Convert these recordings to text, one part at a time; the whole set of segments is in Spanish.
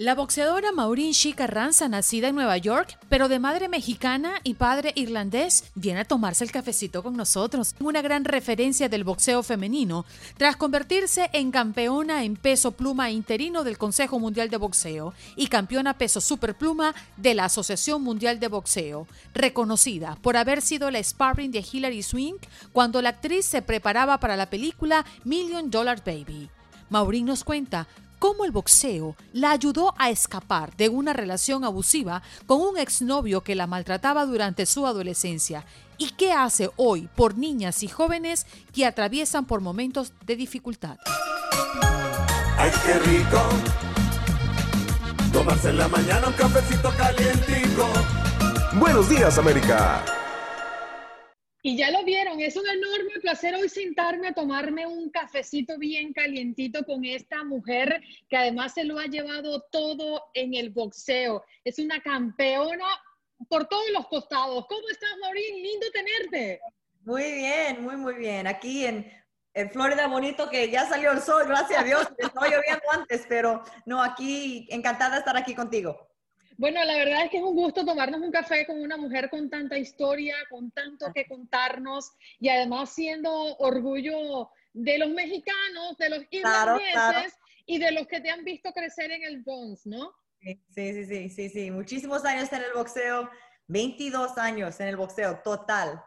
La boxeadora Maureen She Carranza, nacida en Nueva York, pero de madre mexicana y padre irlandés, viene a tomarse el cafecito con nosotros. Una gran referencia del boxeo femenino, tras convertirse en campeona en peso pluma interino del Consejo Mundial de Boxeo y campeona peso superpluma de la Asociación Mundial de Boxeo, reconocida por haber sido la sparring de Hilary Swing cuando la actriz se preparaba para la película Million Dollar Baby. Maureen nos cuenta cómo el boxeo la ayudó a escapar de una relación abusiva con un exnovio que la maltrataba durante su adolescencia y qué hace hoy por niñas y jóvenes que atraviesan por momentos de dificultad. ¡Ay, qué rico! Tomarse en la mañana un cafecito calientico. Buenos días, América. Y ya lo vieron, es un enorme placer hoy sentarme a tomarme un cafecito bien calientito con esta mujer que además se lo ha llevado todo en el boxeo. Es una campeona por todos los costados. ¿Cómo estás, Maureen? Lindo tenerte. Muy bien, muy, muy bien. Aquí en, en Florida, bonito que ya salió el sol, gracias a Dios. Estaba lloviendo antes, pero no, aquí encantada de estar aquí contigo. Bueno, la verdad es que es un gusto tomarnos un café con una mujer con tanta historia, con tanto que contarnos y además siendo orgullo de los mexicanos, de los irlandeses y de los que te han visto crecer en el Bronx, ¿no? Sí, sí, sí, sí, sí. Muchísimos años en el boxeo, 22 años en el boxeo, total.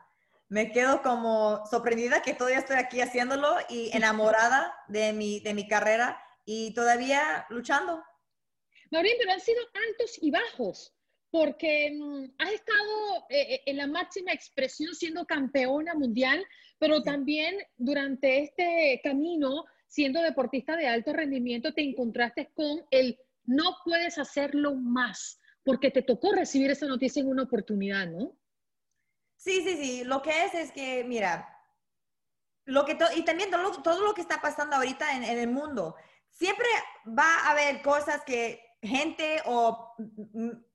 Me quedo como sorprendida que todavía estoy aquí haciéndolo y enamorada de mi, de mi carrera y todavía luchando. Maureen, pero han sido altos y bajos, porque mm, has estado eh, eh, en la máxima expresión siendo campeona mundial, pero también durante este camino, siendo deportista de alto rendimiento, te encontraste con el no puedes hacerlo más, porque te tocó recibir esa noticia en una oportunidad, ¿no? Sí, sí, sí. Lo que es es que, mira, lo que y también todo lo, que está pasando ahorita en, en el mundo, siempre va a haber cosas que gente o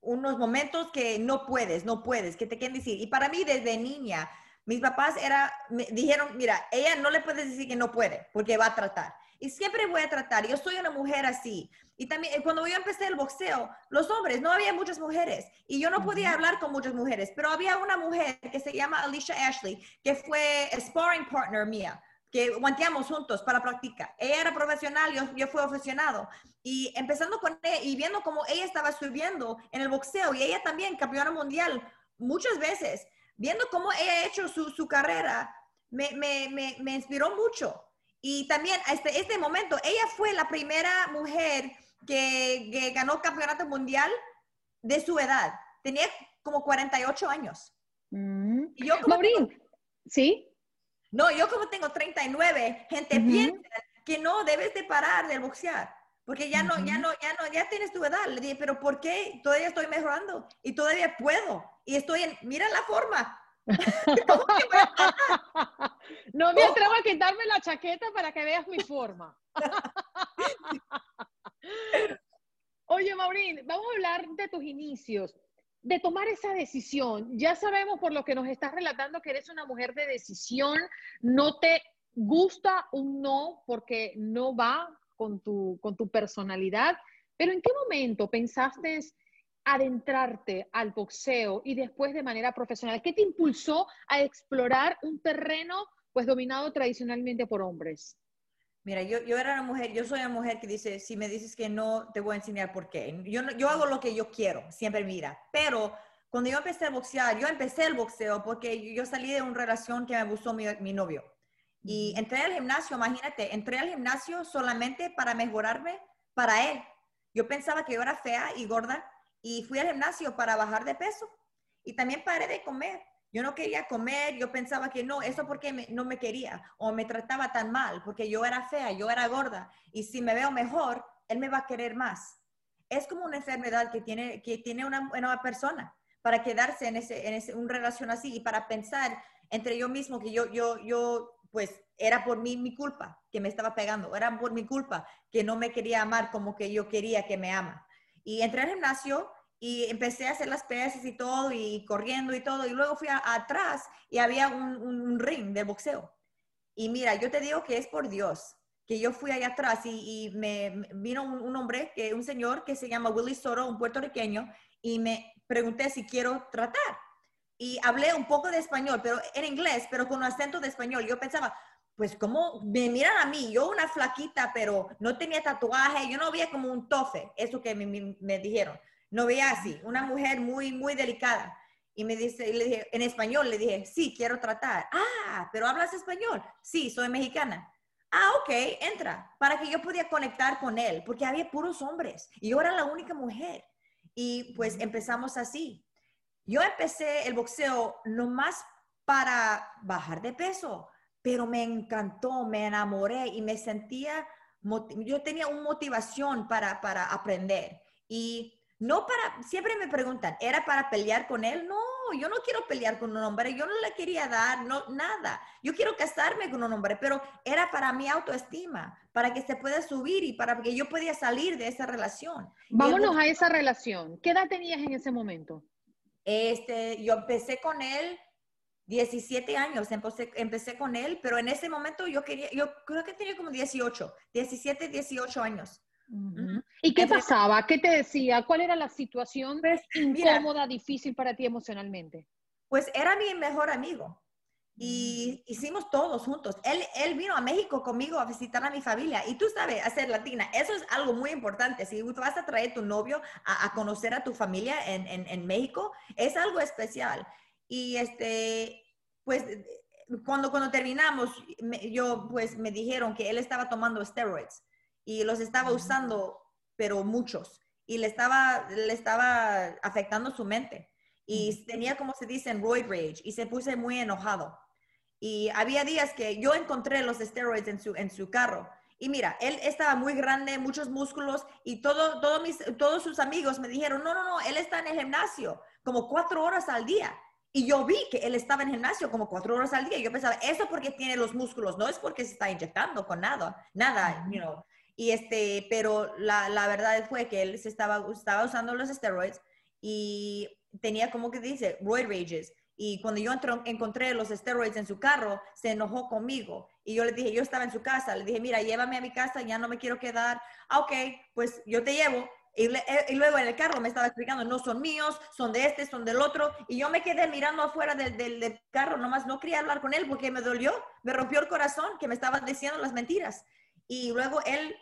unos momentos que no puedes, no puedes, que te quieren decir. Y para mí desde niña, mis papás era, me dijeron, mira, ella no le puedes decir que no puede, porque va a tratar. Y siempre voy a tratar. Yo soy una mujer así. Y también eh, cuando yo empecé el boxeo, los hombres, no había muchas mujeres. Y yo no podía hablar con muchas mujeres, pero había una mujer que se llama Alicia Ashley, que fue sparring partner mía que guanteamos juntos para practicar. Ella era profesional, yo, yo fui aficionado. Y empezando con ella y viendo cómo ella estaba subiendo en el boxeo y ella también campeona mundial muchas veces, viendo cómo ella ha hecho su, su carrera, me, me, me, me, inspiró mucho. Y también este, este momento, ella fue la primera mujer que, que ganó campeonato mundial de su edad. Tenía como 48 años. Mm. Y yo como... ¿sí? No, yo como tengo 39, gente piensa que no debes de parar de boxear, porque ya no, ya no, ya no, ya tienes tu edad. Le dije, pero ¿por qué? Todavía estoy mejorando y todavía puedo. Y estoy en, mira la forma. no me atrevo a quitarme la chaqueta para que veas mi forma. Oye, Maureen, vamos a hablar de tus inicios de tomar esa decisión. Ya sabemos por lo que nos estás relatando que eres una mujer de decisión, no te gusta un no porque no va con tu, con tu personalidad, pero ¿en qué momento pensaste adentrarte al boxeo y después de manera profesional? ¿Qué te impulsó a explorar un terreno pues dominado tradicionalmente por hombres? Mira, yo, yo era una mujer, yo soy una mujer que dice, si me dices que no, te voy a enseñar por qué. Yo, yo hago lo que yo quiero, siempre mira. Pero cuando yo empecé a boxear, yo empecé el boxeo porque yo salí de una relación que me gustó mi, mi novio. Y entré al gimnasio, imagínate, entré al gimnasio solamente para mejorarme para él. Yo pensaba que yo era fea y gorda y fui al gimnasio para bajar de peso. Y también paré de comer. Yo no quería comer, yo pensaba que no, eso porque no me quería o me trataba tan mal, porque yo era fea, yo era gorda, y si me veo mejor, él me va a querer más. Es como una enfermedad que tiene, que tiene una, una persona para quedarse en, ese, en ese, una relación así y para pensar entre yo mismo que yo, yo, yo, pues era por mí mi culpa que me estaba pegando, era por mi culpa que no me quería amar como que yo quería que me ama. Y entré al gimnasio y empecé a hacer las pesas y todo, y corriendo y todo, y luego fui atrás y había un, ring de boxeo. Y mira, yo te digo que es por Dios, que yo fui allá atrás y, me vino un, hombre, que, un señor que se llama Willy Soto, un puertorriqueño, y me pregunté si quiero tratar. Y hablé un poco de español, pero en inglés, pero con un acento de español. Yo pensaba, pues como me miran a mí, yo una flaquita, pero no tenía tatuaje, yo no veía como un tofe, eso que me- me dijeron. No veía así, una mujer muy, muy delicada. Y me dice, y le dije, en español, le dije, sí, quiero tratar. Ah, pero hablas español. Sí, soy mexicana. Ah, ok, entra, para que yo pudiera conectar con él, porque había puros hombres y yo era la única mujer. Y pues empezamos así. Yo empecé el boxeo nomás para bajar de peso, pero me encantó, me enamoré y me sentía, yo tenía una motivación para, para aprender. Y no para, siempre me preguntan, ¿era para pelear con él? No, yo no quiero pelear con un hombre, yo no le quería dar, no, nada. Yo quiero casarme con un hombre, pero era para mi autoestima, para que se pueda subir y para que yo podía salir de esa relación. Vámonos a esa relación. ¿Qué edad tenías en ese momento? Este, yo empecé con él 17 años, empecé, empecé con él, pero en ese momento yo quería, yo creo que tenía como 18, 17, 18 años. ¿Y qué Entonces- pasaba? ¿Qué te decía? ¿Cuál era la situación Pues, mira, incómoda, difícil para ti emocionalmente? pues era mi mejor amigo y hicimos todos juntos. Él, él vino a México conmigo a visitar a mi familia y tú sabes, hacer latina, eso es algo muy importante. Si tú vas a traer tu novio a, a conocer a tu familia en, en, en México, es algo especial. Y este, pues cuando, cuando terminamos, me- yo pues me dijeron que él estaba tomando steroids y los estaba usando, pero muchos, y le estaba, le estaba afectando su mente. Y tenía, como se dice, en roid rage, y se puse muy enojado. Y había días que yo encontré los steroids en su, en su carro. Y mira, él estaba muy grande, muchos músculos, y todo, todo mis, todos sus amigos me dijeron, no, no, no, él está en el gimnasio como cuatro horas al día. Y yo vi que él estaba en el gimnasio como cuatro horas al día. Y yo pensaba, eso porque tiene los músculos, no es porque se está inyectando con nada, nada, you know. Y este, pero la, la verdad fue que él se estaba, estaba usando los steroids y tenía como que dice, roid rages. Y cuando yo entró- encontré los steroids en su carro, se enojó conmigo. Y yo le dije, yo estaba en su casa, le dije, mira, llévame a mi casa, ya no me quiero quedar. Ah, ok, pues yo te llevo. Eh, y luego en el carro me estaba explicando, no son míos, son de este, son del otro. Y yo me quedé mirando afuera del, del- del carro, nomás no quería hablar con él porque me dolió, me rompió el corazón que me estaba diciendo las mentiras. Y luego él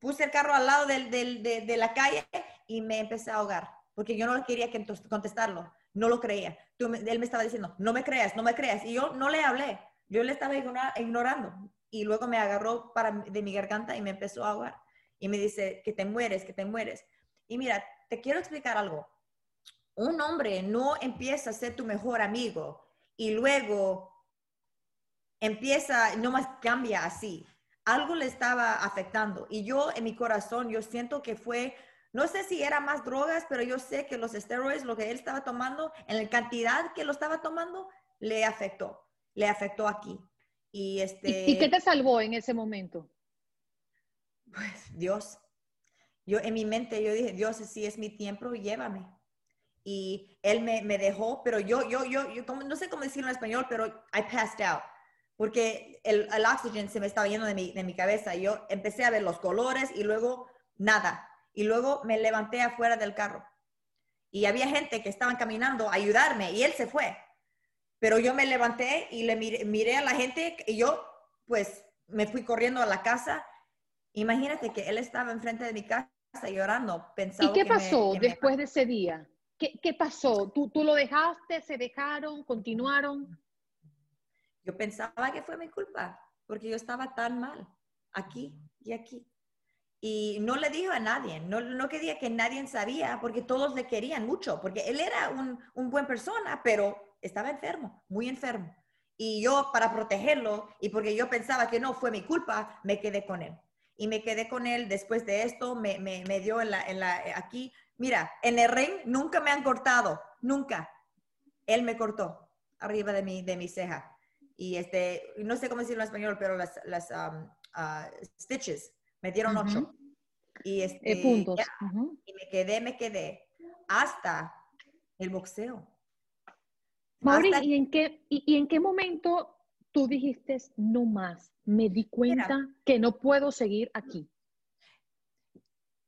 puse el carro al lado de, la calle y me empecé a ahogar porque yo no quería que contestarlo, no lo creía. Tú él me estaba diciendo, no me creas, no me creas. Y yo no le hablé, yo le estaba ignora- ignorando. Y luego me agarró de mi garganta y me empezó a ahogar. Y me dice, que te mueres, que te mueres. Y mira, te quiero explicar algo. Un hombre no empieza a ser tu mejor amigo y luego empieza, no más cambia así. Algo le estaba afectando. Y yo en mi corazón, yo siento que fue, no sé si era más drogas, pero yo sé que los steroids, lo que él estaba tomando, en la cantidad que lo estaba tomando, le afectó. Le afectó aquí. Y este... ¿Y, y qué te salvó en ese momento? Pues Dios. Yo en mi mente, yo dije, Dios, si es mi tiempo, llévame. Y él me, me dejó, pero yo, yo, yo, yo no sé cómo decirlo en español, pero I passed out. Porque el, el oxygen se me estaba yendo de mi, de mi cabeza. Y yo empecé a ver los colores y luego nada. Y luego me levanté afuera del carro. Y había gente que estaban caminando a ayudarme y él se fue. Pero yo me levanté y le miré, miré a la gente y yo, pues, me fui corriendo a la casa. Imagínate que él estaba enfrente de mi casa llorando, pensando ¿Y qué que me- pasó me- después de ese día? ¿Qué, qué pasó? ¿Tú, ¿Tú lo dejaste? ¿Se dejaron? ¿Continuaron? Yo pensaba que fue mi culpa, porque yo estaba tan mal, aquí y aquí. Y no le dijo a nadie, no, no quería que nadie sabía, porque todos le querían mucho, porque él era un, un buen persona, pero estaba enfermo, muy enfermo. Y yo, para protegerlo, y porque yo pensaba que no fue mi culpa, me quedé con él. Y me quedé con él después de esto, me, me, me dio en la, en la, aquí. Mira, en el ring nunca me han cortado, nunca. Él me cortó arriba de mi, de mi ceja y este, no sé cómo decirlo en español, pero las, las um, ah, stitches me dieron Ujú. ocho. Y este, Eh, puntos. ya, y me quedé, me quedé hasta el boxeo. Mauri, Hasta- ¿y en, qué, y, y en qué momento tú dijiste no más? Me di cuenta que no puedo seguir aquí.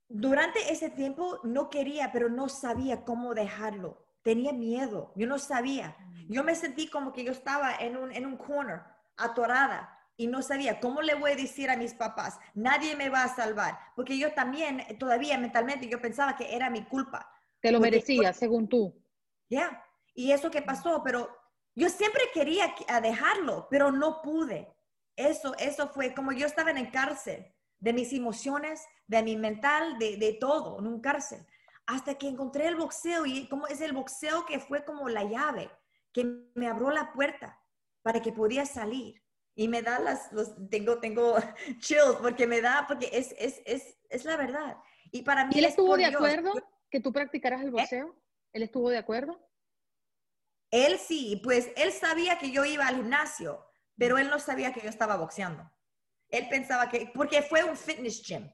Durante ese tiempo no quería, pero no sabía cómo dejarlo. Tenía miedo, yo no sabía. Yo me sentí como que yo estaba en un, en un corner, atorada, y no sabía cómo le voy a decir a mis papás, nadie me va a salvar, porque yo también todavía mentalmente yo pensaba que era mi culpa. Te lo merecía, según tú. Ya, y eso que pasó, pero yo siempre quería dejarlo, pero no pude. Eso, eso fue como yo estaba en el cárcel de mis emociones, de mi mental, de, de todo, en un cárcel. Hasta que encontré el boxeo y como es el boxeo que fue como la llave, que me abrió la puerta para que podía salir. Y me da las, los, tengo, tengo chills porque me da, porque es, es, es, es la verdad. Y para mí... ¿Y él estuvo de acuerdo que tú practicaras el ¿Eh? boxeo? ¿Él estuvo de acuerdo? Él sí, pues él sabía que yo iba al gimnasio, pero él no sabía que yo estaba boxeando. Él pensaba que, porque fue un fitness gym.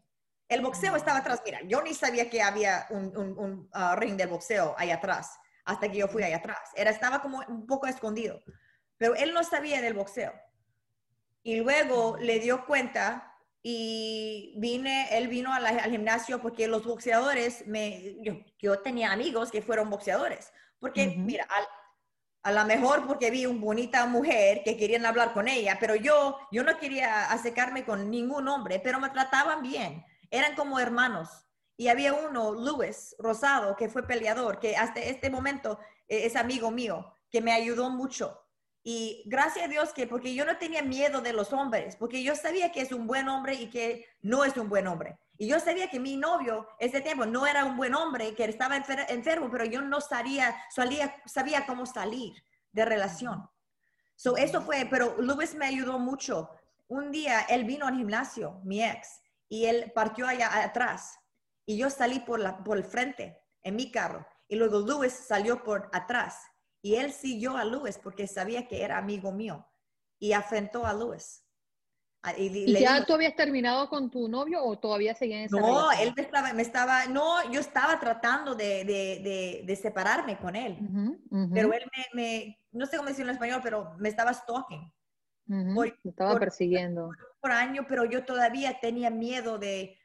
El boxeo mm. estaba atrás. Mira, yo ni sabía que había un, un, uh, ring de boxeo ahí atrás, hasta que yo fui ahí atrás. Era, estaba como un poco escondido. Pero él no sabía del boxeo. Y luego le dio cuenta y vine, él vino al gimnasio porque los boxeadores, me, yo, tenía amigos que fueron boxeadores. Porque, mira, al, a lo mejor porque vi una bonita mujer que querían hablar con ella, pero yo, yo no quería acercarme con ningún hombre, pero me trataban bien, eran como hermanos. Y había uno, Luis Rosado, que fue peleador, que hasta este momento eh, es amigo mío, que me ayudó mucho. Y gracias a Dios que, porque yo no tenía miedo de los hombres, porque yo sabía que es un buen hombre y que no es un buen hombre. Y yo sabía que mi novio ese tiempo no era un buen hombre, que estaba enfermo, pero yo no sabía, sabía cómo salir de relación. So, eso fue, pero Luis me ayudó mucho. Un día él vino al gimnasio, mi ex, y él partió allá atrás. Y yo salí por, la, por el frente en mi carro. Y luego Luis salió por atrás. Y él siguió a Luis porque sabía que era amigo mío. Y afrentó a Luis. Ah, ¿Y, ya tú habías terminado con tu novio o todavía seguían esa No, él me estaba, me estaba, no, yo estaba tratando de, de, de, separarme con él, pero él me, me, no sé cómo decirlo en español, pero me estaba stalking. me estaba persiguiendo. Por, año, pero yo todavía tenía miedo de,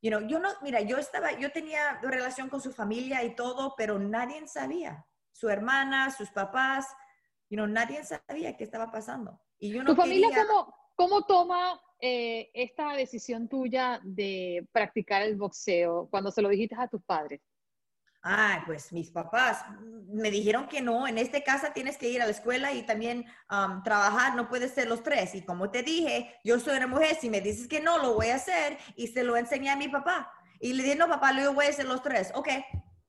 you know, yo no, mira, yo estaba, yo tenía relación con su familia y todo, pero nadie sabía. Su hermana, sus papás, you know, nadie sabía qué estaba pasando. Y yo no ¿Tu familia cómo, ¿Cómo toma eh, esta decisión tuya de practicar el boxeo cuando se lo dijiste a tus padres? Ah, pues mis papás me dijeron que no, en esta casa tienes que ir a la escuela y también trabajar, no puedes ser los tres. Y como te dije, yo soy una mujer, si me dices que no, lo voy a hacer y se lo enseñé a mi papá. Y le dije, no, papá, lo voy a hacer los tres. Ok,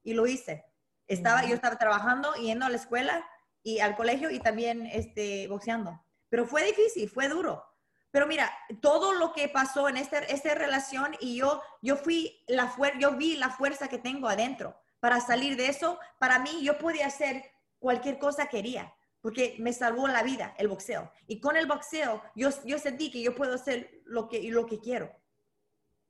y lo hice. Estaba, Yo estaba trabajando, yendo a la escuela y al colegio y también este, boxeando. Pero fue difícil, fue duro. Pero mira, todo lo que pasó en esta, esta relación y yo, yo fui la yo vi la fuerza que tengo adentro para salir de eso. Para mí, yo podía hacer cualquier cosa que quería porque me salvó la vida el boxeo. Y con el boxeo, yo, yo sentí que yo puedo hacer lo que, lo que quiero.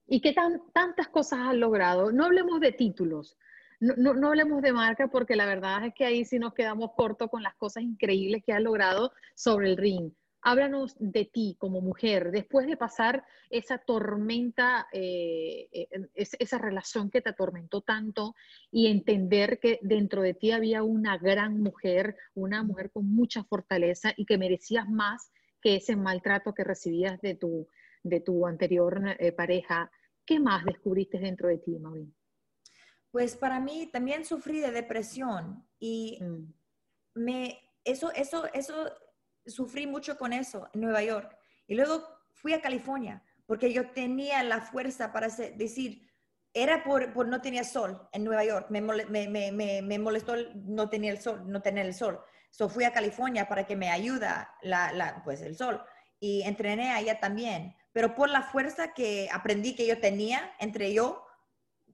¿Y qué tan, tantas cosas has logrado? No hablemos de títulos, no, no, no, hablemos de marca porque la verdad es que ahí sí nos quedamos cortos con las cosas increíbles que has logrado sobre el ring. Háblanos de ti como mujer, después de pasar esa tormenta, eh, eh, esa relación que te atormentó tanto y entender que dentro de ti había una gran mujer, una mujer con mucha fortaleza y que merecías más que ese maltrato que recibías de tu, de tu anterior eh, pareja. ¿Qué más descubriste dentro de ti, Maureen? Pues para mí también sufrí de depresión y mm. me, eso, eso, eso sufrí mucho con eso en Nueva York. Y luego fui a California porque yo tenía la fuerza para decir, era por, por no tenía sol en Nueva York, me, me, me, molestó no tener el sol, no tener el sol. So fui a California para que me ayuda la, pues el sol y entrené allá también. Pero por la fuerza que aprendí que yo tenía entre yo,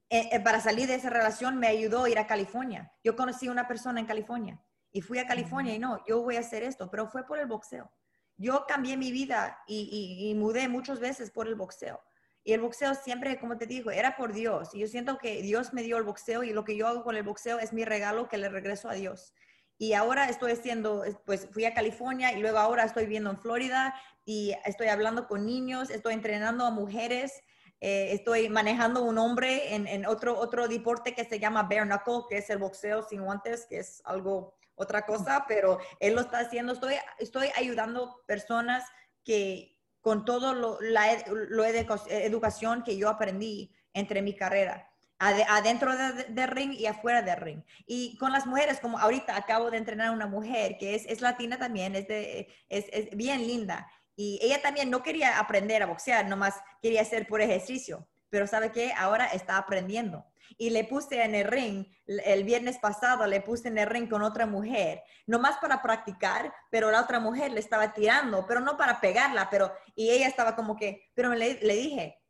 eh, eh, para salir de esa relación me ayudó a ir a California. Yo conocí una persona en California y fui a California y no, yo voy a hacer esto, pero fue por el boxeo. Yo cambié mi vida y, mudé muchas veces por el boxeo. Y el boxeo siempre, como te digo, era por Dios. Y yo siento que Dios me dio el boxeo y lo que yo hago con el boxeo es mi regalo que le regreso a Dios. y ahora estoy haciendo, pues fui a California y luego ahora estoy viviendo en Florida y estoy hablando con niños, estoy entrenando a mujeres, eh, estoy manejando un hombre en, en, otro, otro deporte que se llama bare knuckle, que es el boxeo sin guantes, que es algo, otra cosa, pero él lo está haciendo. Estoy, estoy ayudando personas que con todo lo, la lo educación que yo aprendí entre mi carrera adentro del de ring y afuera del ring. Y con las mujeres, como ahorita acabo de entrenar a una mujer que es, es latina también, es, es, es, bien linda. Y ella también no quería aprender a boxear, nomás quería hacer por ejercicio. Pero ¿sabe qué? Ahora está aprendiendo. Y le puse en el ring, el viernes pasado le puse en el ring con otra mujer, nomás para practicar, pero la otra mujer le estaba tirando, pero no para pegarla, pero, y ella estaba como que, pero le, le dije,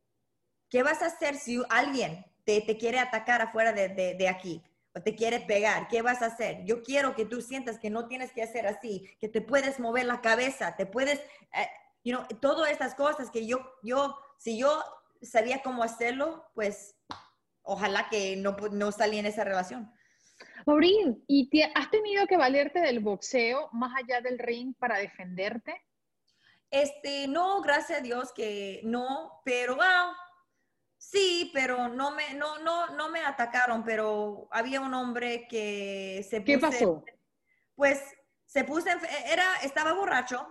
¿qué vas a hacer si alguien te, quiere atacar afuera de, aquí o te quiere pegar, ¿qué vas a hacer? Yo quiero que tú sientas que no tienes que hacer así, que te puedes mover la cabeza, te puedes, eh, you know, todas estas cosas que yo, yo, si yo sabía cómo hacerlo, pues ojalá que no, no salí en esa relación. Maureen, ¿y te, has tenido que valerte del boxeo más allá del ring para defenderte? Este, no, gracias a Dios que no, pero wow, Sí, pero no me, no, no, no me atacaron, pero había un hombre que se puso. ¿Qué pasó? Pues se puso, era, estaba borracho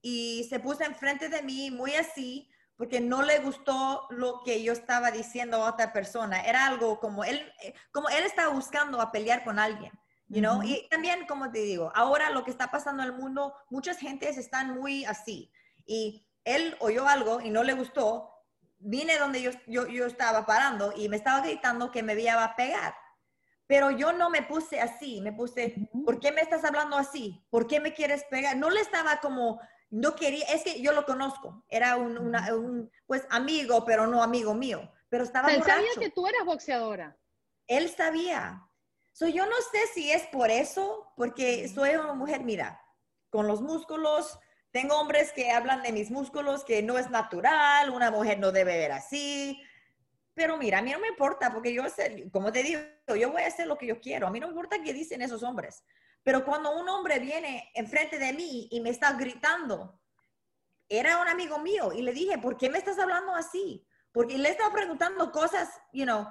y se puso enfrente de mí muy así porque no le gustó lo que yo estaba diciendo a otra persona. Era algo como él, eh, como él estaba buscando a pelear con alguien. You know? Y también, como te digo, ahora lo que está pasando en el mundo, muchas gentes están muy así. Y él oyó algo y no le gustó vine donde yo, yo, yo, estaba parando y me estaba gritando que me iba a pegar. Pero yo no me puse así, me puse, ¿por qué me estás hablando así? ¿Por qué me quieres pegar? No le estaba como, no quería, es que yo lo conozco, era un, una, un pues amigo, pero no amigo mío, pero estaba Él sabía que tú eras boxeadora. Él sabía. So, yo no sé si es por eso, porque soy una mujer, mira, con los músculos, tengo hombres que hablan de mis músculos, que no es natural, una mujer no debe ver así. Pero mira, a mí no me importa, porque yo, como te digo, yo voy a hacer lo que yo quiero. A mí no me importa qué dicen esos hombres. Pero cuando un hombre viene enfrente de mí y me está gritando, era un amigo mío y le dije, ¿por qué me estás hablando así? Porque le estaba preguntando cosas, you know,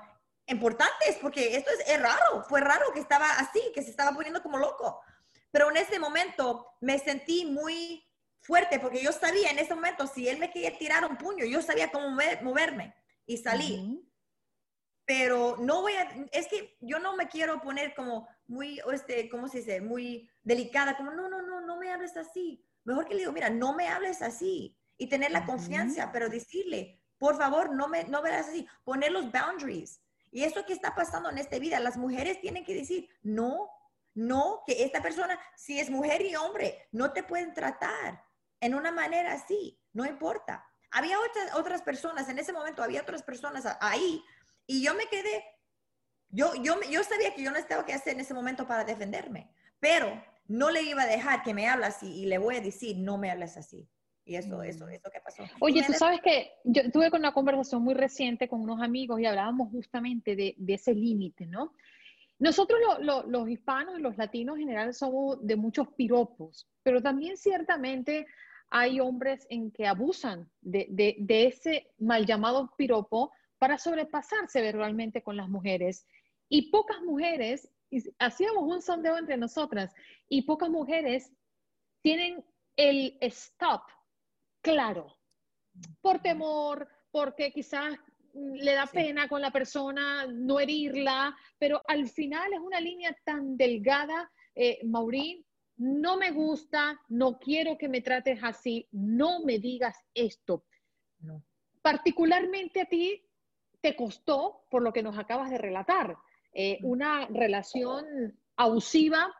importantes, porque esto es, es, raro, fue raro que estaba así, que se estaba poniendo como loco. Pero en ese momento me sentí muy fuerte porque yo sabía en ese momento, si él me quería tirar un puño, yo sabía cómo moverme y salí. Pero no voy a, es que yo no me quiero poner como muy, este, ¿cómo se dice? Muy delicada, como, no, no, no, no me hables así. Mejor que le digo, mira, no me hables así. Y tener la confianza, pero decirle, por favor, no me, no me así. Poner los boundaries. Y eso que está pasando en esta vida, las mujeres tienen que decir, no, no, que esta persona, si es mujer y hombre, no te pueden tratar en una manera así, no importa. Había otras, otras personas, en ese momento había otras personas ahí y yo me quedé, yo, yo, yo sabía que yo no estaba que hacer en ese momento para defenderme, pero no le iba a dejar que me hable así y le voy a decir, no me hables así. Y eso, eso, mm. eso que pasó. Oye, tú sabes que yo tuve una conversación muy reciente con unos amigos y hablábamos justamente de, de ese límite, ¿no? Nosotros los hispanos y los latinos en general somos de muchos piropos, pero también ciertamente hay hombres en que abusan de, ese mal llamado piropo para sobrepasarse verbalmente con las mujeres. Y pocas mujeres, hacíamos un sondeo entre nosotras, y pocas mujeres tienen el stop claro, por temor, porque quizás le da pena con la persona no herirla, pero al final es una línea tan delgada, eh, Maurín, no me gusta, no quiero que me trates así, no me digas esto. Particularmente a ti te costó, por lo que nos acabas de relatar, eh, una relación abusiva.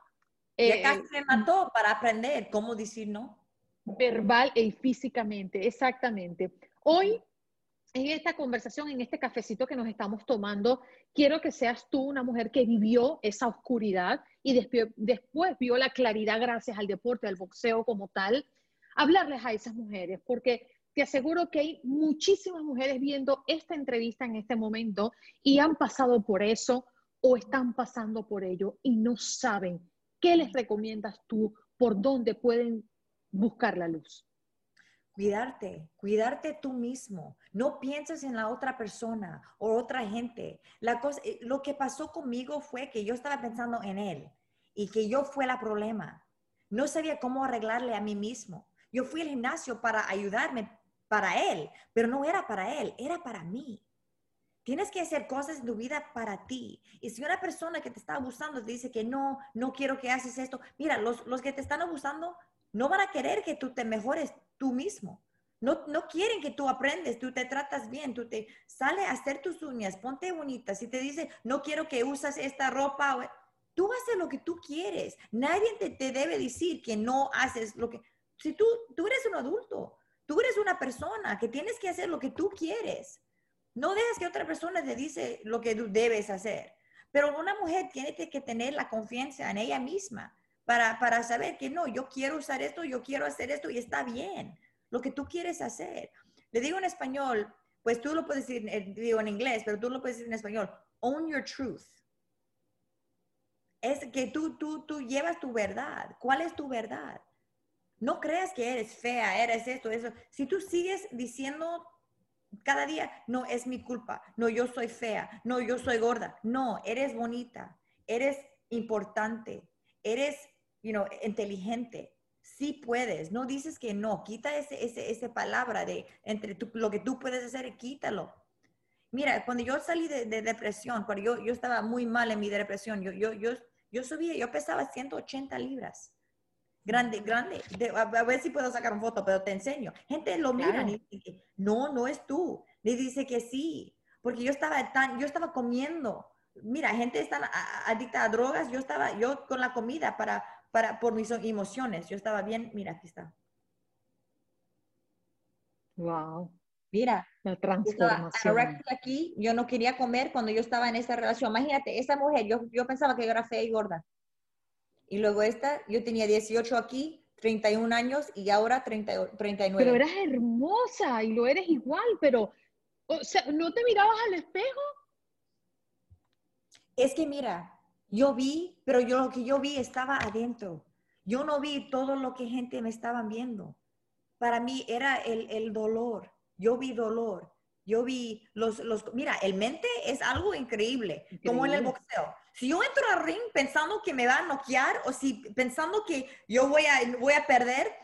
Eh, casi me mató para aprender cómo decir no. Verbal y físicamente, exactamente. Hoy en esta conversación, en este cafecito que nos estamos tomando, quiero que seas tú una mujer que vivió esa oscuridad y después, vio la claridad gracias al deporte, al boxeo como tal. Hablarles a esas mujeres, porque te aseguro que hay muchísimas mujeres viendo esta entrevista en este momento y han pasado por eso o están pasando por ello y no saben ¿Qué les recomiendas tú? ¿Por dónde pueden buscar la luz? Cuidarte, cuidarte tú mismo. No pienses en la otra persona o otra gente. La cosa, eh, lo que pasó conmigo fue que yo estaba pensando en él y que yo fue el problema. No sabía cómo arreglarle a mí mismo. Yo fui al gimnasio para ayudarme para él, pero no era para él, era para mí. Tienes que hacer cosas en tu vida para ti. Y si una persona que te está abusando te dice que no, no quiero que haces esto, mira, los, los que te están abusando no van a querer que tú te mejores tú mismo. No, no quieren que tú aprendes, tú te tratas bien, tú te sale a hacer tus uñas, ponte bonita. Si te dice, no quiero que usas esta ropa, tú haces lo que tú quieres. Nadie te, te debe decir que no haces lo que... Si tú, tú eres un adulto, tú eres una persona que tienes que hacer lo que tú quieres. No dejes que otra persona te dice lo que tú debes hacer. Pero una mujer tiene que tener la confianza en ella misma para, para saber que no, yo quiero usar esto, yo quiero hacer esto y está bien lo que tú quieres hacer. Le digo en español, pues tú lo puedes decir, eh, digo en inglés, pero tú lo puedes decir en español. Own your truth. Es que tú, tú, tú llevas tu verdad. ¿Cuál es tu verdad? No creas que eres fea, eres esto, eso. Si tú sigues diciendo cada día, no, es mi culpa, no, yo soy fea, no, yo soy gorda, no, eres bonita, eres importante, eres, you inteligente, sí puedes, no dices que no, quita ese, ese, esa palabra de entre lo que tú puedes hacer, quítalo. Mira, cuando yo salí de, depresión, cuando yo, yo estaba muy mal en mi depresión, yo, yo, yo, yo subía, yo pesaba 180 libras grande, grande. a, ver si puedo sacar una foto, pero te enseño. Gente lo mira y dice, no, no es tú. Le dice que sí, porque yo estaba tan, yo estaba comiendo. Mira, gente está adicta a drogas, yo estaba, yo con la comida para, para, por mis emociones, yo estaba bien, mira, aquí está. Wow. Mira, la transformación. aquí, yo no quería comer cuando yo estaba en esa relación. Imagínate, esa mujer, yo, yo pensaba que yo era fea y gorda. Y luego esta, yo tenía 18 aquí, 31 años y ahora 30, 39. Pero eras hermosa y lo eres igual, pero, o sea, ¿no te mirabas al espejo? Es que mira, yo vi, pero yo lo que yo vi estaba adentro. Yo no vi todo lo que gente me estaba viendo. Para mí era el, el dolor. Yo vi dolor. Yo vi los, los, mira, el mente es algo increíble, como en el boxeo. Si yo entro al ring pensando que me va a noquear o si pensando que yo voy a, voy a perder,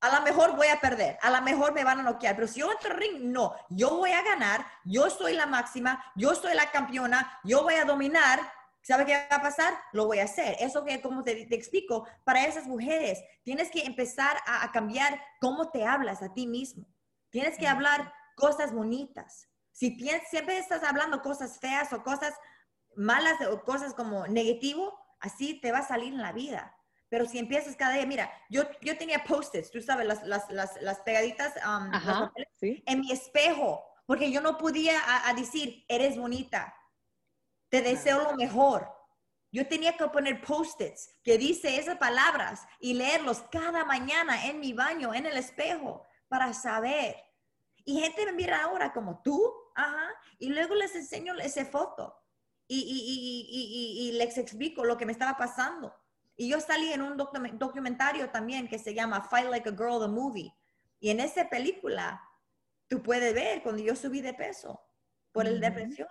a lo mejor voy a perder, a lo mejor me van a noquear, pero si yo entro al ring, no, yo voy a ganar, yo soy la máxima, yo soy la campeona, yo voy a dominar, ¿Sabe qué va a pasar? Lo voy a hacer. Eso que, como te, te explico, para esas mujeres, tienes que empezar a, a, cambiar cómo te hablas a ti mismo. Tienes que hablar cosas bonitas. Si siempre estás hablando cosas feas o cosas malas o cosas como negativo, así te va a salir en la vida. Pero si empiezas cada día, mira, yo, yo tenía post-its, tú sabes, las, las, las, las pegaditas um, en mi espejo, porque yo no podía a, decir, eres bonita, te deseo lo mejor. Yo tenía que poner post-its que dice esas palabras y leerlos cada mañana en mi baño, en el espejo, para saber y gente me mira ahora como tú, ajá, y luego les enseño esa foto y, y, y, y, les explico lo que me estaba pasando. Y yo salí en un documentario también que se llama Fight Like a Girl, the Movie. Y en esa película tú puedes ver cuando yo subí de peso por el depresión.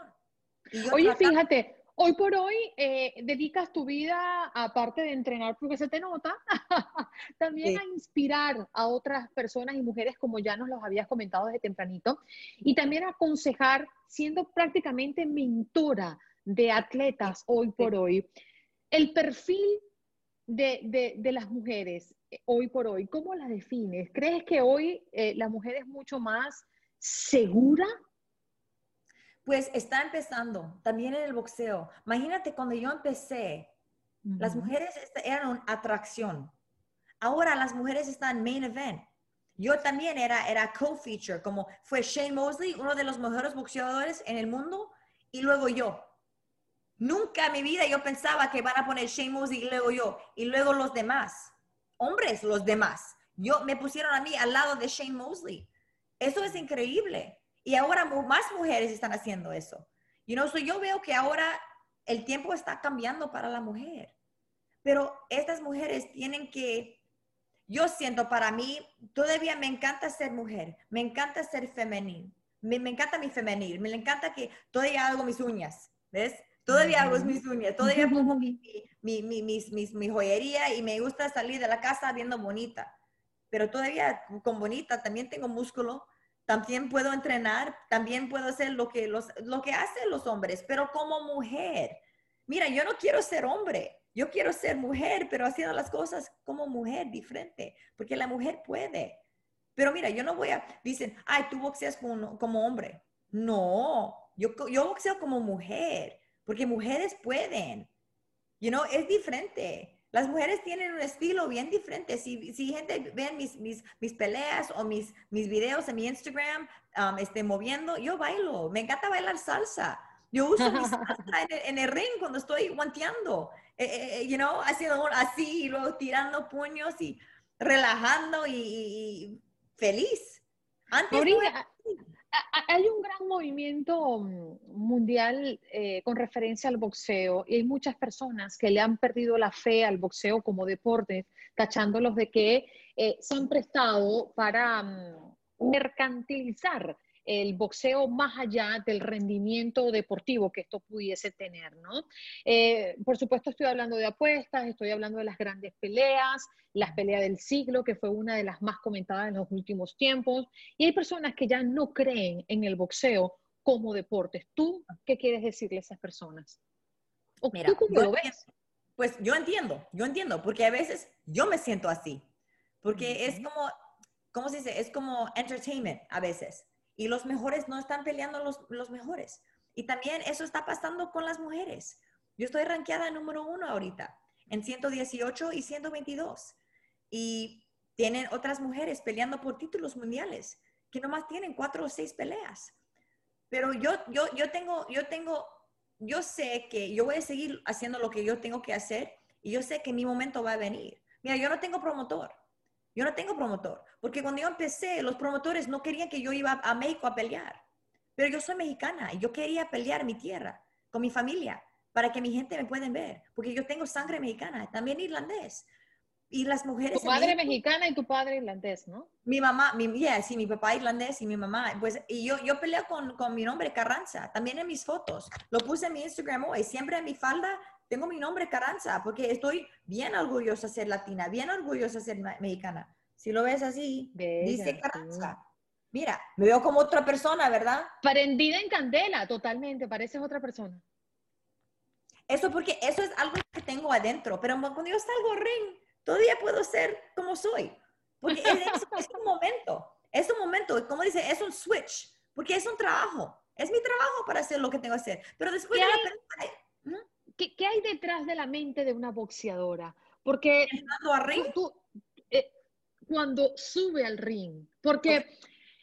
Oye, fíjate, Hoy por hoy eh, dedicas tu vida, aparte de entrenar, porque se te nota, también a inspirar a otras personas y mujeres, como ya nos los habías comentado desde tempranito, y también a aconsejar, siendo prácticamente mentora de atletas hoy por hoy. El perfil de, las mujeres eh, hoy por hoy, ¿cómo la defines? ¿Crees que hoy eh, la mujer es mucho más segura pues está empezando, también en el boxeo. Imagínate cuando yo empecé, las mujeres eran una atracción. Ahora las mujeres están main event. Yo también era, era co-feature, como fue Shane Mosley, uno de los mejores boxeadores en el mundo, y luego yo. Nunca en mi vida yo pensaba que van a poner Mosley y luego yo, y luego los demás. Hombres, los demás. Yo me pusieron a mí al lado de Shane Mosley. Eso es increíble. Y ahora más mujeres están haciendo eso. You know, so yo veo que ahora el tiempo está cambiando para la mujer. pero estas mujeres tienen que, yo siento para mí, todavía me encanta ser mujer, me encanta ser femenil, me, me encanta mi femenil, me encanta que todavía hago mis uñas, ¿ves? Todavía hago mis uñas, todavía pongo mi, mi, mi, mi joyería y me gusta salir de la casa viendo bonita. Pero todavía con bonita también tengo músculo, también puedo entrenar, también puedo hacer lo que, los, lo que hacen los hombres, pero como mujer. Mira, yo no quiero ser hombre, yo quiero ser mujer, pero haciendo las cosas como mujer, diferente, porque la mujer puede. Pero mira, yo no voy a, dicen, ay, tú boxeas como, como hombre. No, yo, yo boxeo como mujer porque mujeres pueden. You know, es diferente. Las mujeres tienen un estilo bien diferente. Si, si gente ve mis, mis, mis, peleas o mis, mis videos en mi Instagram, um, este, moviendo, yo bailo. Me encanta bailar salsa. Yo uso mi salsa en, el, ring cuando estoy guanteando. Eh, eh, eh, you know, haciendo así y luego tirando puños y relajando y, feliz. Antes hay un gran movimiento mm, mundial eh, con referencia al boxeo y hay muchas personas que le han perdido la fe al boxeo como deporte, tachándolos de que eh, se han prestado para mm, mercantilizar el boxeo más allá del rendimiento deportivo que esto pudiese tener, ¿no? Eh, por supuesto estoy hablando de apuestas, estoy hablando de las grandes peleas, las peleas del siglo, que fue una de las más comentadas en los últimos tiempos, y hay personas que ya no creen en el boxeo como deporte. ¿Tú qué quieres decirle a esas personas? Mira, ¿Tú cómo lo ves? Pues yo entiendo, yo entiendo, porque a veces yo me siento así, porque es como, ¿cómo se dice? Es como entertainment a veces y los mejores no están peleando los, los mejores. Y también eso está pasando con las mujeres. Yo estoy rankeada número uno ahorita, en 118 y 122. Y tienen otras mujeres peleando por títulos mundiales, que nomás tienen cuatro o seis peleas. Pero yo, yo, yo tengo, yo tengo, yo sé que yo voy a seguir haciendo lo que yo tengo que hacer y yo sé que mi momento va a venir. Mira, yo no tengo promotor. Yo no tengo promotor, porque cuando yo empecé, los promotores no querían que yo iba a México a pelear. Pero yo soy mexicana y yo quería pelear mi tierra, con mi familia, para que mi gente me pueda ver, porque yo tengo sangre mexicana, también irlandés. Y las mujeres... Tu madre mexicana y tu padre irlandés, ¿no? Mi mamá, mi, yeah, sí, mi papá irlandés y mi mamá. Pues, y yo, yo peleo con, con mi nombre Carranza, también en mis fotos. Lo puse en mi Instagram hoy. Siempre en mi falda tengo mi nombre Carranza, porque estoy bien orgullosa de ser latina, bien orgullosa de ser mexicana. Si lo ves así, dice Carranza. Mira, me veo como otra persona, ¿verdad? Prendida en candela, totalmente, pareces otra persona. Eso porque eso es algo que tengo adentro, pero cuando yo salgo ring, todavía puedo ser como soy. Porque es, es un momento, es un momento, como dice, es un switch, porque es un trabajo, es mi trabajo para hacer lo que tengo que hacer. Pero después de la ¿qué, ¿qué, hay detrás de la mente de una boxeadora? Porque tú, eh, cuando sube al ring, porque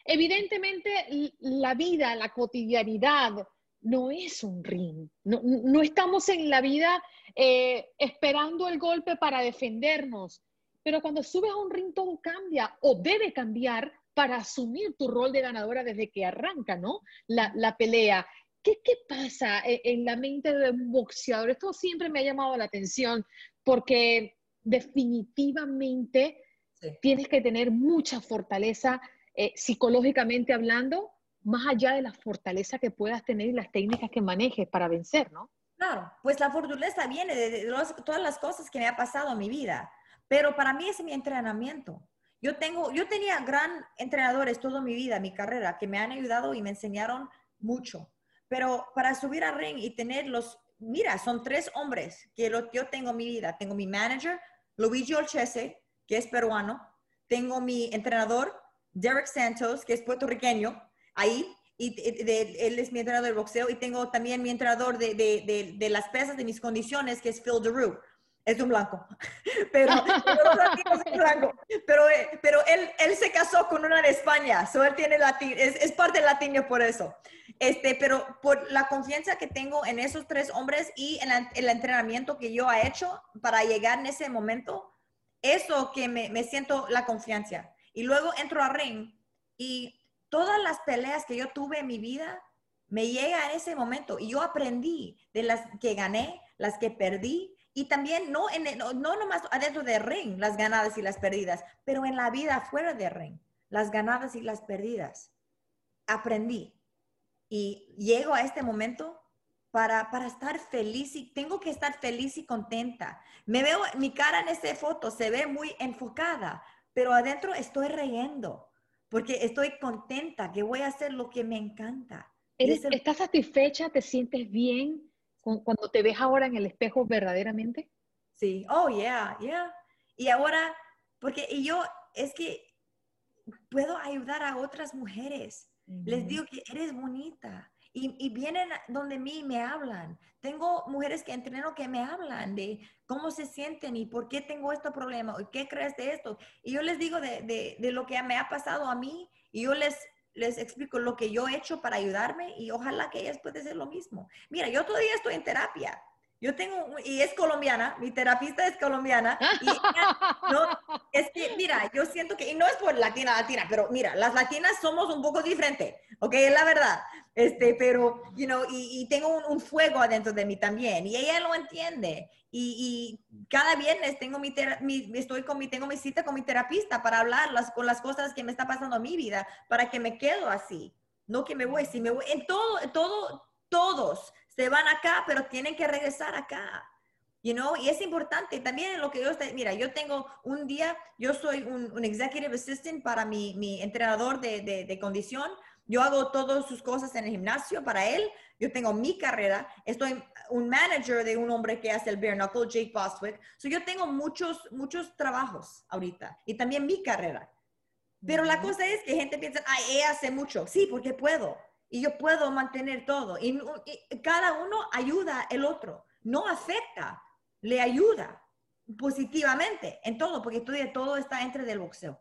evidentemente la vida, la cotidianidad, no es un ring. No, no estamos en la vida eh, esperando el golpe para defendernos. Pero cuando subes a un ring todo cambia o debe cambiar para asumir tu rol de ganadora desde que arranca, ¿no? La, la pelea. ¿Qué, pasa e, en, la mente de un boxeador? Esto siempre me ha llamado la atención porque definitivamente tienes que tener mucha fortaleza eh, psicológicamente hablando, más allá de la fortaleza que puedas tener y las técnicas que manejes para vencer, ¿no? Claro, pues la fortaleza viene de, todas las cosas que me ha pasado en mi vida, pero para mí es mi entrenamiento. Yo tengo, yo tenía gran entrenadores toda mi vida, mi carrera, que me han ayudado y me enseñaron mucho. Pero para subir al ring y tener los, mira, son tres hombres que lo, yo tengo en mi vida. Tengo mi manager, Luigi Olchese, que es peruano. Tengo mi entrenador, Derek Santos, que es puertorriqueño, ahí. Y él es mi entrenador de boxeo. Y tengo también mi entrenador de, de, de las pesas, de mis condiciones, que es Phil DeRue es un blanco, pero, pero, eh, pero él, él se casó con una de España, so él tiene latín, es, es, parte latino por eso. Este, pero por la confianza que tengo en esos tres hombres y en el entrenamiento que yo he hecho para llegar en ese momento, eso que me, siento la confianza. Y luego entro a ring y todas las peleas que yo tuve en mi vida me llega en ese momento y yo aprendí de las que gané, las que perdí Y también no, en, no, no nomás adentro del ring, las ganadas y las perdidas, pero en la vida fuera del ring, las ganadas y las perdidas. Aprendí. Y llego a este momento para, para estar feliz y tengo que estar feliz y contenta. Me veo, mi cara en esa foto se ve muy enfocada, pero adentro estoy riendo porque estoy contenta que voy a hacer lo que me encanta. ¿Eres, ¿Estás satisfecha? ¿Te sientes bien cuando te ves ahora en el espejo verdaderamente? Sí, oh, yeah, yeah. Y ahora, porque y yo, es que puedo ayudar a otras mujeres. Les digo que eres bonita, y, vienen donde mí y me hablan. Tengo mujeres que entreno que me hablan de cómo se sienten y por qué tengo este problema y qué crees de esto. Y yo les digo de, de, lo que me ha pasado a mí y yo les, les explico lo que yo he hecho para ayudarme y ojalá que ellas puedan hacer lo mismo. Mira, yo todavía estoy en terapia. Yo tengo, y es colombiana, mi terapista es colombiana. Y no, es que, mira, yo siento que, y no es por latina, latina, pero mira, las latinas somos un poco diferentes, ¿ok? Es la verdad. Este, pero, you know, y, tengo un, fuego adentro de mí también, y ella lo entiende. Y, cada viernes tengo mi, estoy con mi, tengo mi cita con mi terapista para hablar las, con las cosas que me está pasando en mi vida, para que me quedo así. No que me voy, si me voy, en todo, todo, todos se van acá, pero tienen que regresar acá. You know? Y es importante. También lo que yo mira, yo tengo un día, yo soy un, executive assistant para mi, mi entrenador de, de, de, condición, yo hago todas sus cosas en el gimnasio para él, yo tengo mi carrera, estoy un manager de un hombre que hace el bare knuckle, Jake Bostwick, so yo tengo muchos, muchos trabajos ahorita y también mi carrera. Pero la cosa es que gente piensa, ay, ella hace mucho, sí, porque puedo y yo puedo mantener todo. Y, cada uno ayuda el otro, no afecta, le ayuda positivamente en todo, porque todavía todo está entre del boxeo,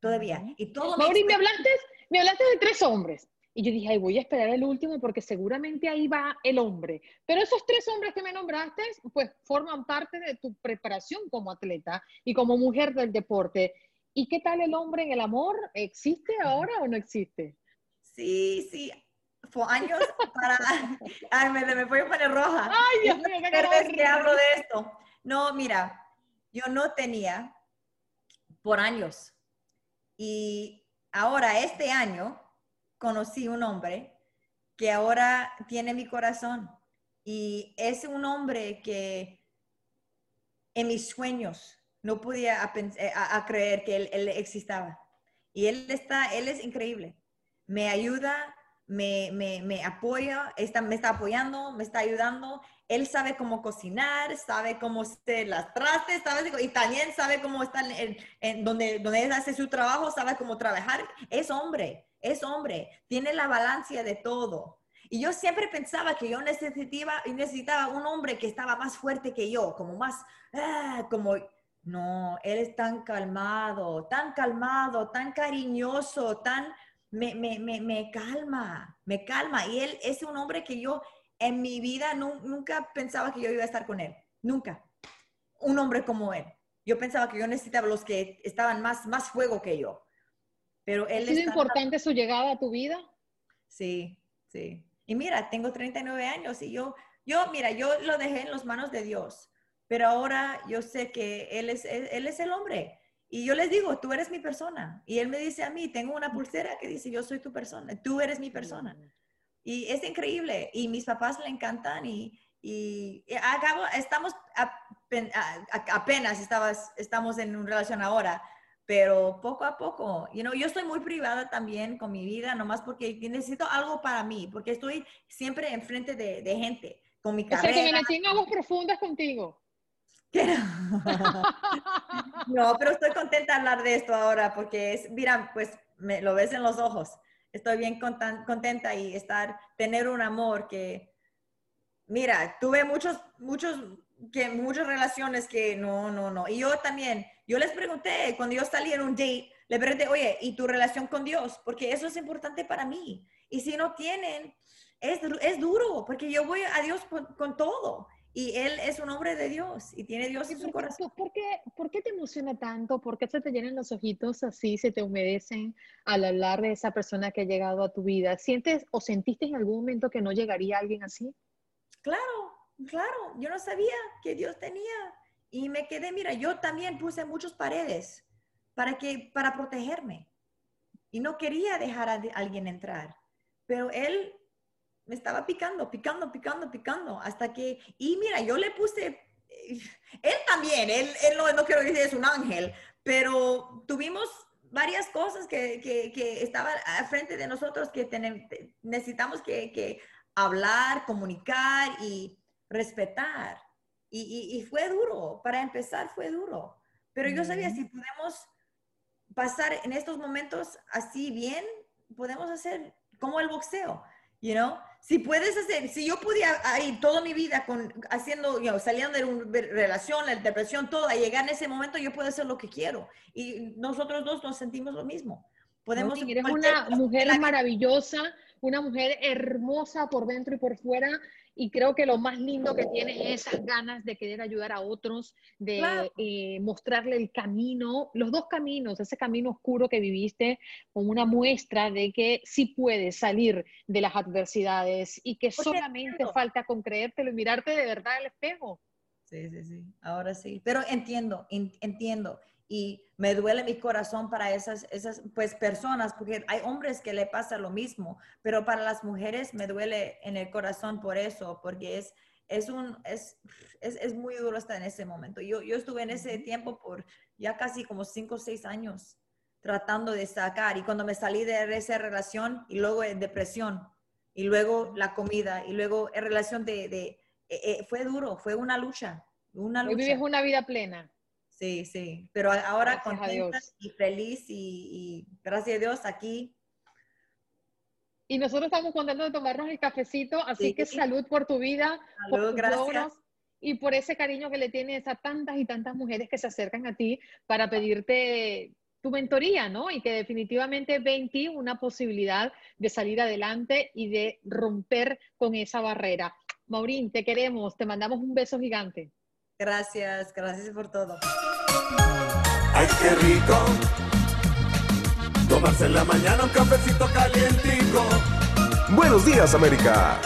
todavía. Y todo Mauri, me hablaste, me hablaste de tres hombres. Y yo dije, ay, voy a esperar el último porque seguramente ahí va el hombre. Pero esos tres hombres que me nombraste, pues forman parte de tu preparación como atleta y como mujer del deporte. ¿Y qué tal el hombre en el amor? ¿Existe ahora o no existe? Sí, sí. Fue años para. Ay, me, me voy a poner roja. Ay, Dios mío, me que hablo de esto. No, mira, yo no tenía por años. Y ahora, este año, conocí un hombre que ahora tiene mi corazón. Y es un hombre que en mis sueños no podía a, creer que él, él existaba. Y él está, él es increíble me ayuda, me, me, apoya, está, me está apoyando, me está ayudando. Él sabe cómo cocinar, sabe cómo hacer las trastes, sabe, y también sabe cómo está en, donde, donde él hace su trabajo, sabe cómo trabajar. Es hombre, es hombre, tiene la balanza de todo. Y yo siempre pensaba que yo necesitaba, necesitaba un hombre que estaba más fuerte que yo, como más, ah, como, no, él es tan calmado, tan calmado, tan cariñoso, tan me, me, me, me, calma, me calma. Y él es un hombre que yo en mi vida nunca pensaba que yo iba a estar con él, nunca. Un hombre como él. Yo pensaba que yo necesitaba los que estaban más, más fuego que yo. Pero él ¿Ha sido importante su llegada a tu vida? Sí, sí. Y mira, tengo 39 años y yo, yo, mira, yo lo dejé en las manos de Dios, pero ahora yo sé que Él es, él es el hombre y yo les digo, tú eres mi persona. Y él me dice a mí, tengo una pulsera que dice, yo soy tu persona, tú eres mi persona. Y es increíble. Y mis papás le encantan y, y, acabo, estamos apenas estabas, estamos en una relación ahora, pero poco a poco, you know, yo estoy muy privada también con mi vida, nomás porque necesito algo para mí, porque estoy siempre enfrente de, de gente, con mi carrera. O sea, que me metí aguas profundas contigo. No, pero estoy contenta de hablar de esto ahora porque es, mira, pues me, lo ves en los ojos. Estoy bien contenta y estar, tener un amor que, mira, tuve muchos, muchos, que, muchas relaciones que no, no, no. Y yo también, yo les pregunté, cuando yo salí en un date, le pregunté, oye, ¿y tu relación con Dios? Porque eso es importante para mí. Y si no tienen, es, es duro, porque yo voy a Dios con todo. Y él es un hombre de Dios y tiene Dios en su corazón. ¿por qué, ¿Por qué te emociona tanto? ¿Por qué se te llenan los ojitos así, se te humedecen al hablar de esa persona que ha llegado a tu vida? ¿Sientes o sentiste en algún momento que no llegaría alguien así? Claro, claro, yo no sabía que Dios tenía. Y me quedé, mira, yo también puse muchas paredes para, que, para protegerme. Y no quería dejar a alguien entrar. Pero Él me estaba picando, picando, picando, picando, hasta que, y mira, yo le puse, él también, él, él no, no quiero decir es un ángel, pero tuvimos varias cosas que, que, que estaban al frente de nosotros que tenemos, necesitamos que, que, hablar, comunicar y respetar. Y, y, fue duro, para empezar fue duro, pero yo sabía si podemos pasar en estos momentos así bien, podemos hacer como el boxeo, you know? Si puedes hacer, si yo pudiera ahí toda mi vida con, haciendo, you know, saliendo de una relación, la depresión, todo, a llegar en ese momento, yo puedo hacer lo que quiero. Y nosotros dos nos sentimos lo mismo. Podemos... No, eres una mujer maravillosa, una mujer hermosa por dentro y por fuera, y creo que lo más lindo que tiene es esas ganas de querer ayudar a otros, de eh, mostrarle el camino, los dos caminos, ese camino oscuro que viviste, como una muestra de que sí puedes salir de las adversidades y que solamente falta con creértelo y mirarte de verdad al espejo. Sí, sí, sí, ahora sí. Pero entiendo, entiendo y me duele mi corazón para esas, esas pues, personas, porque hay hombres que le pasa lo mismo, pero para las mujeres me duele en el corazón por eso, porque es, es, un, es, es, es muy duro estar en ese momento. Yo, yo estuve en ese tiempo por ya casi como cinco o seis años tratando de sacar y cuando me salí de esa relación y luego en depresión y luego la comida y luego en relación de, de eh, eh, fue duro, fue una lucha. Una lucha. Hoy vives una vida plena. Sí, sí, pero ahora contenta y feliz y, gracias a Dios aquí. Y nosotros estamos contentos de tomarnos el cafecito, así que salud por tu vida, salud, por gracias. y por ese cariño que le tienes a tantas y tantas mujeres que se acercan a ti para pedirte tu mentoría, ¿no? Y que definitivamente ven ti una posibilidad de salir adelante y de romper con esa barrera. Maurín, te queremos, te mandamos un beso gigante. Gracias, gracias por todo. Ay, qué rico. Tomarse en la mañana un cafecito calientico. Buenos días, América.